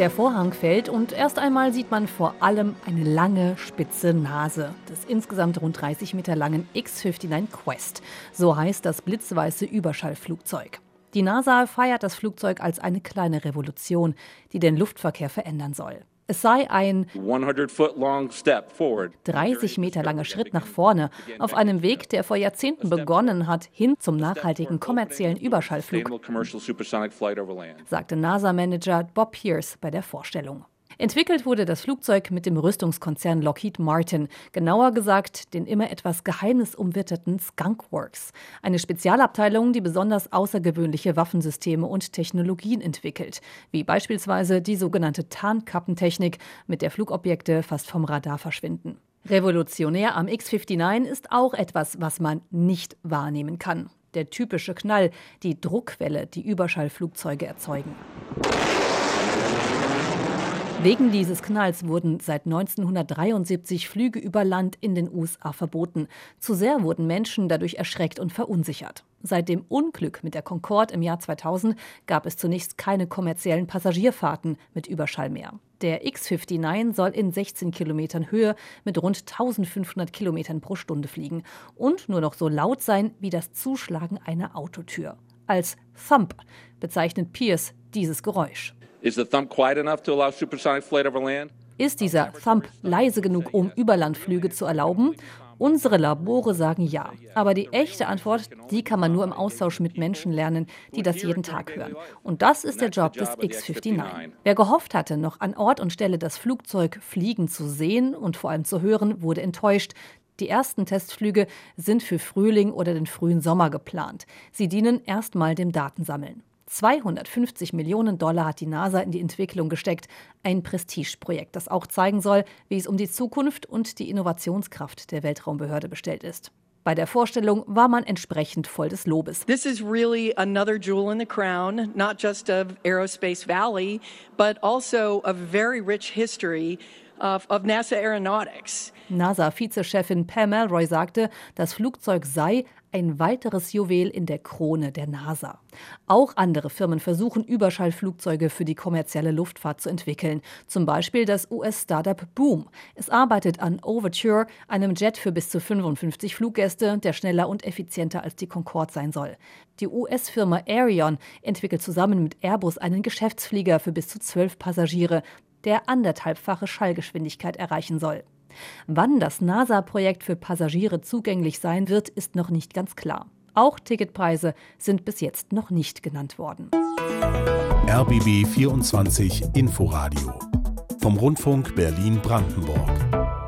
Der Vorhang fällt und erst einmal sieht man vor allem eine lange, spitze Nase des insgesamt rund 30 Meter langen X-59 Quest. So heißt das blitzweiße Überschallflugzeug. Die NASA feiert das Flugzeug als eine kleine Revolution, die den Luftverkehr verändern soll. Es sei ein 30 Meter langer Schritt nach vorne auf einem Weg, der vor Jahrzehnten begonnen hat, hin zum nachhaltigen kommerziellen Überschallflug, sagte NASA-Manager Bob Pierce bei der Vorstellung. Entwickelt wurde das Flugzeug mit dem Rüstungskonzern Lockheed Martin, genauer gesagt den immer etwas geheimnisumwitterten Skunk Works, eine Spezialabteilung, die besonders außergewöhnliche Waffensysteme und Technologien entwickelt, wie beispielsweise die sogenannte Tarnkappentechnik, mit der Flugobjekte fast vom Radar verschwinden. Revolutionär am X-59 ist auch etwas, was man nicht wahrnehmen kann. Der typische Knall, die Druckwelle, die Überschallflugzeuge erzeugen. Wegen dieses Knalls wurden seit 1973 Flüge über Land in den USA verboten. Zu sehr wurden Menschen dadurch erschreckt und verunsichert. Seit dem Unglück mit der Concorde im Jahr 2000 gab es zunächst keine kommerziellen Passagierfahrten mit Überschall mehr. Der X-59 soll in 16 Kilometern Höhe mit rund 1500 Kilometern pro Stunde fliegen und nur noch so laut sein wie das Zuschlagen einer Autotür. Als Thump bezeichnet Pierce dieses Geräusch. Ist dieser Thump leise genug, um Überlandflüge zu erlauben? Unsere Labore sagen ja. Aber die echte Antwort, die kann man nur im Austausch mit Menschen lernen, die das jeden Tag hören. Und das ist der Job des X-59. Wer gehofft hatte, noch an Ort und Stelle das Flugzeug fliegen zu sehen und vor allem zu hören, wurde enttäuscht. Die ersten Testflüge sind für Frühling oder den frühen Sommer geplant. Sie dienen erstmal dem Datensammeln. 250 Millionen Dollar hat die NASA in die Entwicklung gesteckt. Ein Prestigeprojekt, das auch zeigen soll, wie es um die Zukunft und die Innovationskraft der Weltraumbehörde bestellt ist. Bei der Vorstellung war man entsprechend voll des Lobes. This is really another jewel in the crown, not just of Aerospace Valley, but also a very rich history of, of NASA Aeronautics. NASA-Vizechefin Pam Elroy sagte, das Flugzeug sei ein weiteres Juwel in der Krone der NASA. Auch andere Firmen versuchen, Überschallflugzeuge für die kommerzielle Luftfahrt zu entwickeln. Zum Beispiel das US-Startup Boom. Es arbeitet an Overture, einem Jet für bis zu 55 Fluggäste, der schneller und effizienter als die Concorde sein soll. Die US-Firma Aerion entwickelt zusammen mit Airbus einen Geschäftsflieger für bis zu zwölf Passagiere, der anderthalbfache Schallgeschwindigkeit erreichen soll. Wann das NASA-Projekt für Passagiere zugänglich sein wird, ist noch nicht ganz klar. Auch Ticketpreise sind bis jetzt noch nicht genannt worden. RBB 24 Inforadio vom Rundfunk Berlin-Brandenburg.